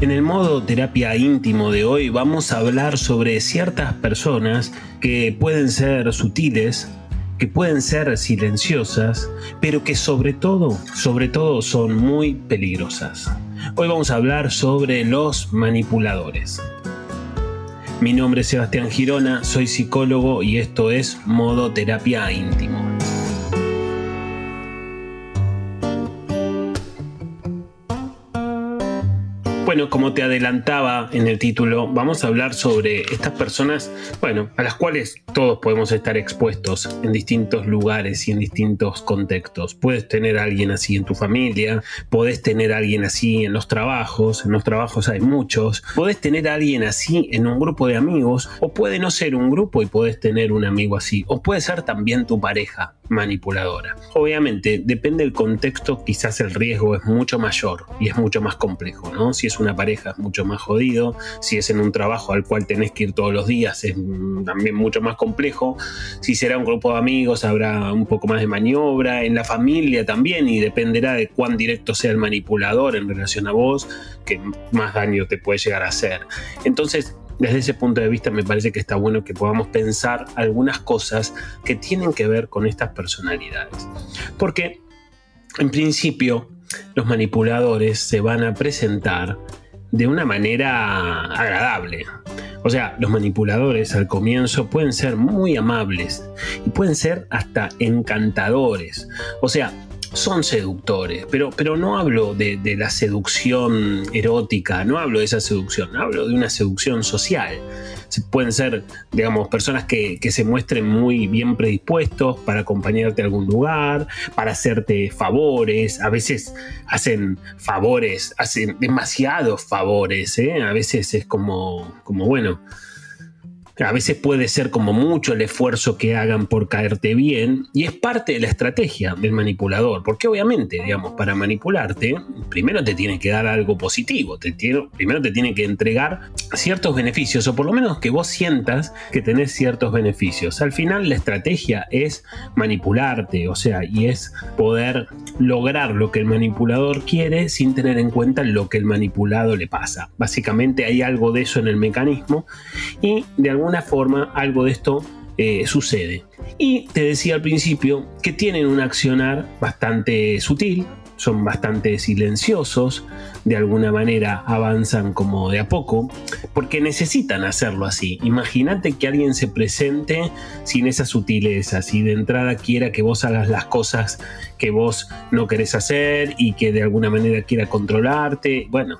En el modo terapia íntimo de hoy vamos a hablar sobre ciertas personas que pueden ser sutiles, que pueden ser silenciosas, pero que sobre todo, sobre todo son muy peligrosas. Hoy vamos a hablar sobre los manipuladores. Mi nombre es Sebastián Girona, soy psicólogo y esto es Modo Terapia Íntimo. Bueno, como te adelantaba en el título, vamos a hablar sobre estas personas, bueno, a las cuales todos podemos estar expuestos en distintos lugares y en distintos contextos. Puedes tener a alguien así en tu familia, puedes tener a alguien así en los trabajos, en los trabajos hay muchos, puedes tener a alguien así en un grupo de amigos, o puede no ser un grupo y puedes tener un amigo así, o puede ser también tu pareja manipuladora. Obviamente, depende del contexto, quizás el riesgo es mucho mayor y es mucho más complejo, ¿no? Si es una pareja es mucho más jodido, si es en un trabajo al cual tenés que ir todos los días es también mucho más complejo, si será un grupo de amigos habrá un poco más de maniobra, en la familia también y dependerá de cuán directo sea el manipulador en relación a vos, que más daño te puede llegar a hacer. Entonces, desde ese punto de vista me parece que está bueno que podamos pensar algunas cosas que tienen que ver con estas personalidades. Porque, en principio, los manipuladores se van a presentar de una manera agradable. O sea, los manipuladores al comienzo pueden ser muy amables y pueden ser hasta encantadores. O sea, son seductores, pero, pero no hablo de, la seducción erótica, no hablo de esa seducción, hablo de una seducción social. Pueden ser, digamos, personas que, que se muestren muy bien predispuestos para acompañarte a algún lugar, para hacerte favores, a veces hacen favores, hacen demasiados favores, ¿eh? a veces es como, como bueno, a veces puede ser como mucho el esfuerzo que hagan por caerte bien y es parte de la estrategia del manipulador, porque obviamente, digamos, para manipularte, primero te tiene que dar algo positivo, te primero te tiene que entregar ciertos beneficios o por lo menos que vos sientas que tenés ciertos beneficios. Al final la estrategia es manipularte, o sea, y es poder lograr lo que el manipulador quiere sin tener en cuenta lo que el manipulado le pasa. Básicamente hay algo de eso en el mecanismo y de alguna alguna forma algo de esto eh, sucede. Y te decía al principio que tienen un accionar bastante sutil, son bastante silenciosos, de alguna manera avanzan como de a poco, porque necesitan hacerlo así. Imagínate que alguien se presente sin esa sutileza, si de entrada quiera que vos hagas las cosas que vos no querés hacer y que de alguna manera quiera controlarte, bueno,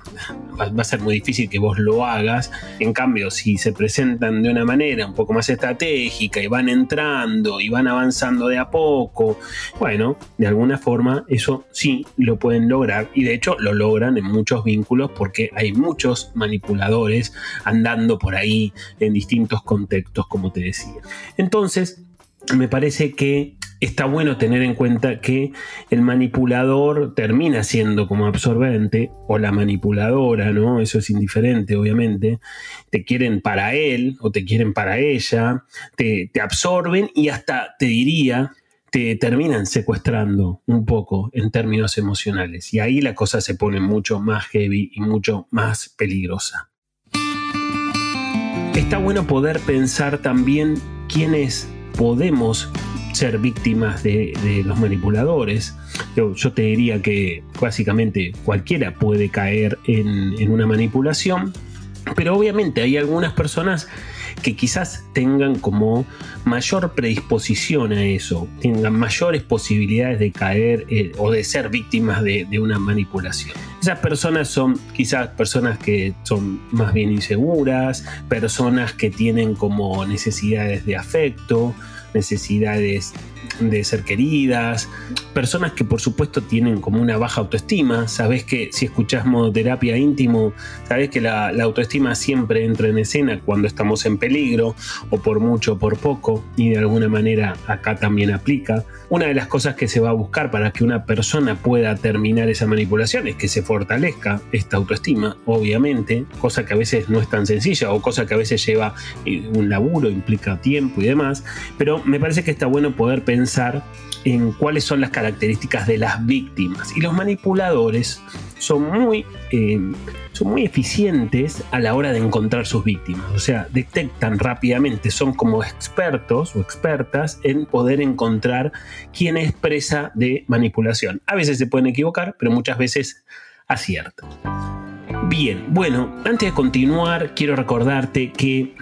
va, a ser muy difícil que vos lo hagas. En cambio, si se presentan de una manera un poco más estratégica y van entrando y van avanzando de a poco, bueno, de alguna forma eso sí lo pueden lograr y de hecho lo logran en muchos vínculos porque hay muchos manipuladores andando por ahí en distintos contextos, como te decía. Entonces, me parece que está bueno tener en cuenta que el manipulador termina siendo como absorbente o la manipuladora, ¿no? Eso es indiferente, obviamente. Te quieren para él o te quieren para ella, te, te absorben y hasta te diría te terminan secuestrando un poco en términos emocionales. Y ahí la cosa se pone mucho más heavy y mucho más peligrosa. Está bueno poder pensar también quiénes podemos ser víctimas de, los manipuladores. Yo, te diría que básicamente cualquiera puede caer en una manipulación, pero obviamente hay algunas personas que quizás tengan como mayor predisposición a eso, tengan mayores posibilidades de caer eh, o de ser víctimas de, de, una manipulación. Esas personas son quizás personas que son más bien inseguras, personas que tienen como necesidades de afecto, necesidades de ser queridas, personas que por supuesto tienen como una baja autoestima, sabes que si escuchás modoterapia íntimo, sabes que la, autoestima siempre entra en escena cuando estamos en peligro o por mucho o por poco y de alguna manera acá también aplica. Una de las cosas que se va a buscar para que una persona pueda terminar esa manipulación es que se fortalezca esta autoestima, obviamente, cosa que a veces no es tan sencilla o cosa que a veces lleva eh, un laburo, implica tiempo y demás, pero me parece que está bueno poder pensar en cuáles son las características de las víctimas. Y los manipuladores son muy, eh, son muy eficientes a la hora de encontrar sus víctimas. O sea, detectan rápidamente, son como expertos o expertas en poder encontrar quién es presa de manipulación. A veces se pueden equivocar, pero muchas veces aciertan. Bien, bueno, antes de continuar, quiero recordarte que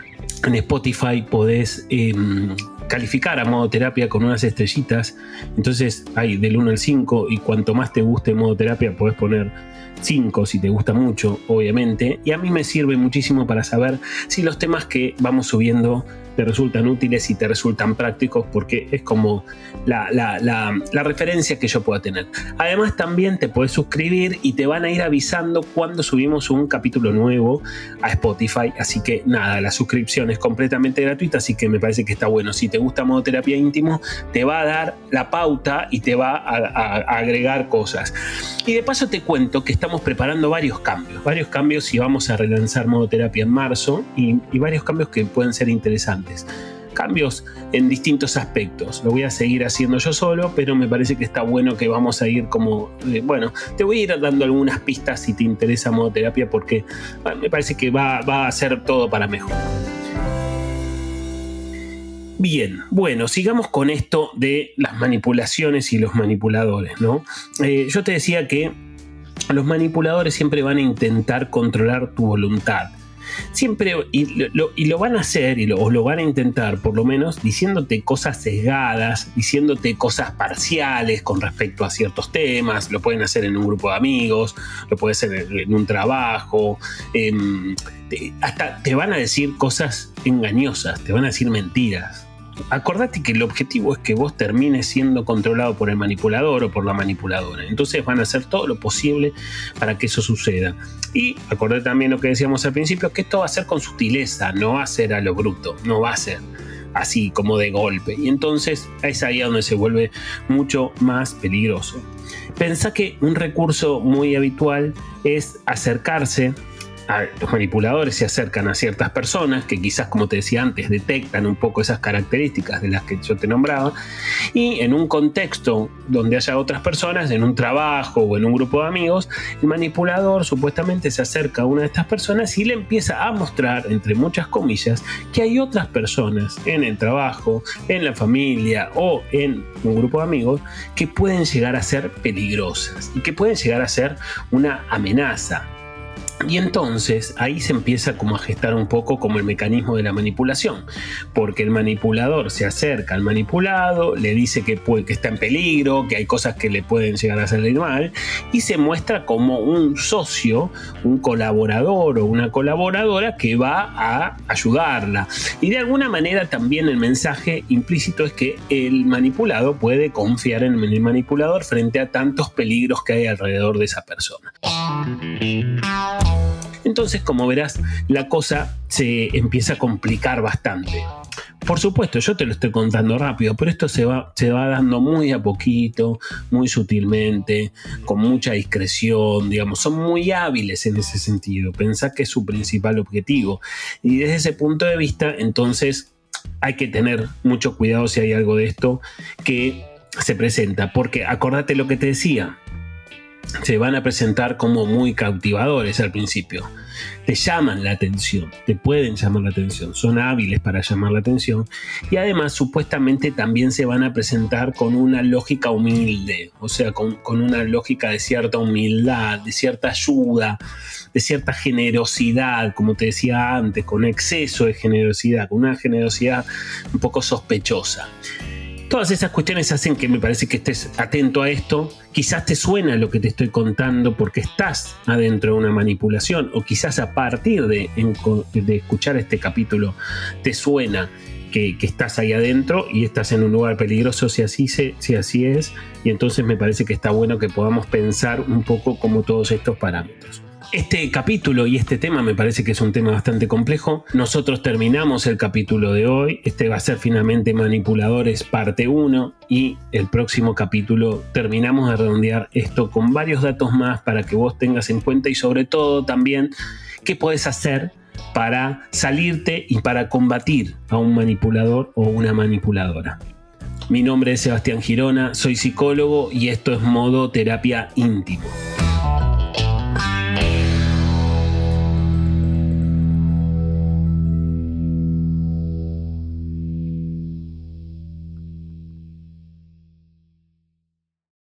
en Spotify podés em, calificar a modo terapia con unas estrellitas. Entonces hay del 1 al 5 y cuanto más te guste modo terapia podés poner 5 si te gusta mucho, obviamente. Y a mí me sirve muchísimo para saber si los temas que vamos subiendo te resultan útiles y te resultan prácticos porque es como la, referencia que yo pueda tener. Además también te puedes suscribir y te van a ir avisando cuando subimos un capítulo nuevo a Spotify. Así que nada, la suscripción es completamente gratuita, así que me parece que está bueno. Si te gusta modo terapia íntimo, te va a dar la pauta y te va a, agregar cosas. Y de paso te cuento que estamos preparando varios cambios, varios cambios y vamos a relanzar modo terapia en marzo y varios cambios que pueden ser interesantes. Cambios en distintos aspectos. Lo voy a seguir haciendo yo solo, pero me parece que está bueno que vamos a ir como, eh, bueno, te voy a ir dando algunas pistas si te interesa modoterapia porque ah, me parece que va, a ser todo para mejor. Bien, bueno, sigamos con esto de las manipulaciones y los manipuladores, ¿no? Eh, yo te decía que los manipuladores siempre van a intentar controlar tu voluntad siempre, y lo, van a hacer, y lo, o lo van a intentar por lo menos, diciéndote cosas sesgadas, diciéndote cosas parciales con respecto a ciertos temas, lo pueden hacer en un grupo de amigos, lo pueden hacer en, un trabajo, em, hasta te van a decir cosas engañosas, te van a decir mentiras acordate que el objetivo es que vos termines siendo controlado por el manipulador o por la manipuladora. Entonces van a hacer todo lo posible para que eso suceda. Y acordate también lo que decíamos al principio, que esto va a ser con sutileza, no va a ser a lo bruto, no va a ser así como de golpe. Y entonces es ahí donde se vuelve mucho más peligroso. Pensá que un recurso muy habitual es acercarse los manipuladores se acercan a ciertas personas que quizás, como te decía antes, detectan un poco esas características de las que yo te nombraba, y en un contexto donde haya otras personas, en un trabajo o en un grupo de amigos, el manipulador supuestamente se acerca a una de estas personas y le empieza a mostrar, entre muchas comillas, que hay otras personas en el trabajo, en la familia o en un grupo de amigos que pueden llegar a ser peligrosas y que pueden llegar a ser una amenaza y entonces ahí se empieza como a gestar un poco como el mecanismo de la manipulación, porque el manipulador se acerca al manipulado, le dice que, está en peligro, que hay cosas que le pueden llegar a hacerle mal, y se muestra como un socio, un colaborador o una colaboradora que va a ayudarla. Y de alguna manera también el mensaje implícito es que el manipulado puede confiar en el manipulador frente a tantos peligros que hay alrededor de esa persona. Entonces, como verás, la cosa se empieza a complicar bastante. Por supuesto, yo te lo estoy contando rápido, pero esto se va, se va dando muy a poquito, muy sutilmente, con mucha discreción, digamos, son muy hábiles en ese sentido. Pensá que es su principal objetivo. Y desde ese punto de vista, entonces, hay que tener mucho cuidado si hay algo de esto que se presenta, porque acordate lo que te decía, se van a presentar como muy cautivadores al principio. Te llaman la atención, te pueden llamar la atención, son hábiles para llamar la atención y además supuestamente también se van a presentar con una lógica humilde, o sea, con, una lógica de cierta humildad, de cierta ayuda, de cierta generosidad, como te decía antes, con exceso de generosidad, con una generosidad un poco sospechosa. Todas esas cuestiones hacen que me parece que estés atento a esto. Quizás te suena lo que te estoy contando porque estás adentro de una manipulación o quizás a partir de, escuchar este capítulo te suena que, estás ahí adentro y estás en un lugar peligroso si así, si así es. Y entonces me parece que está bueno que podamos pensar un poco como todos estos parámetros. Este capítulo y este tema me parece que es un tema bastante complejo. Nosotros terminamos el capítulo de hoy. Este va a ser finalmente Manipuladores parte 1 y el próximo capítulo terminamos de redondear esto con varios datos más para que vos tengas en cuenta y sobre todo también qué puedes hacer para salirte y para combatir a un manipulador o una manipuladora. Mi nombre es Sebastián Girona, soy psicólogo y esto es modo terapia íntimo.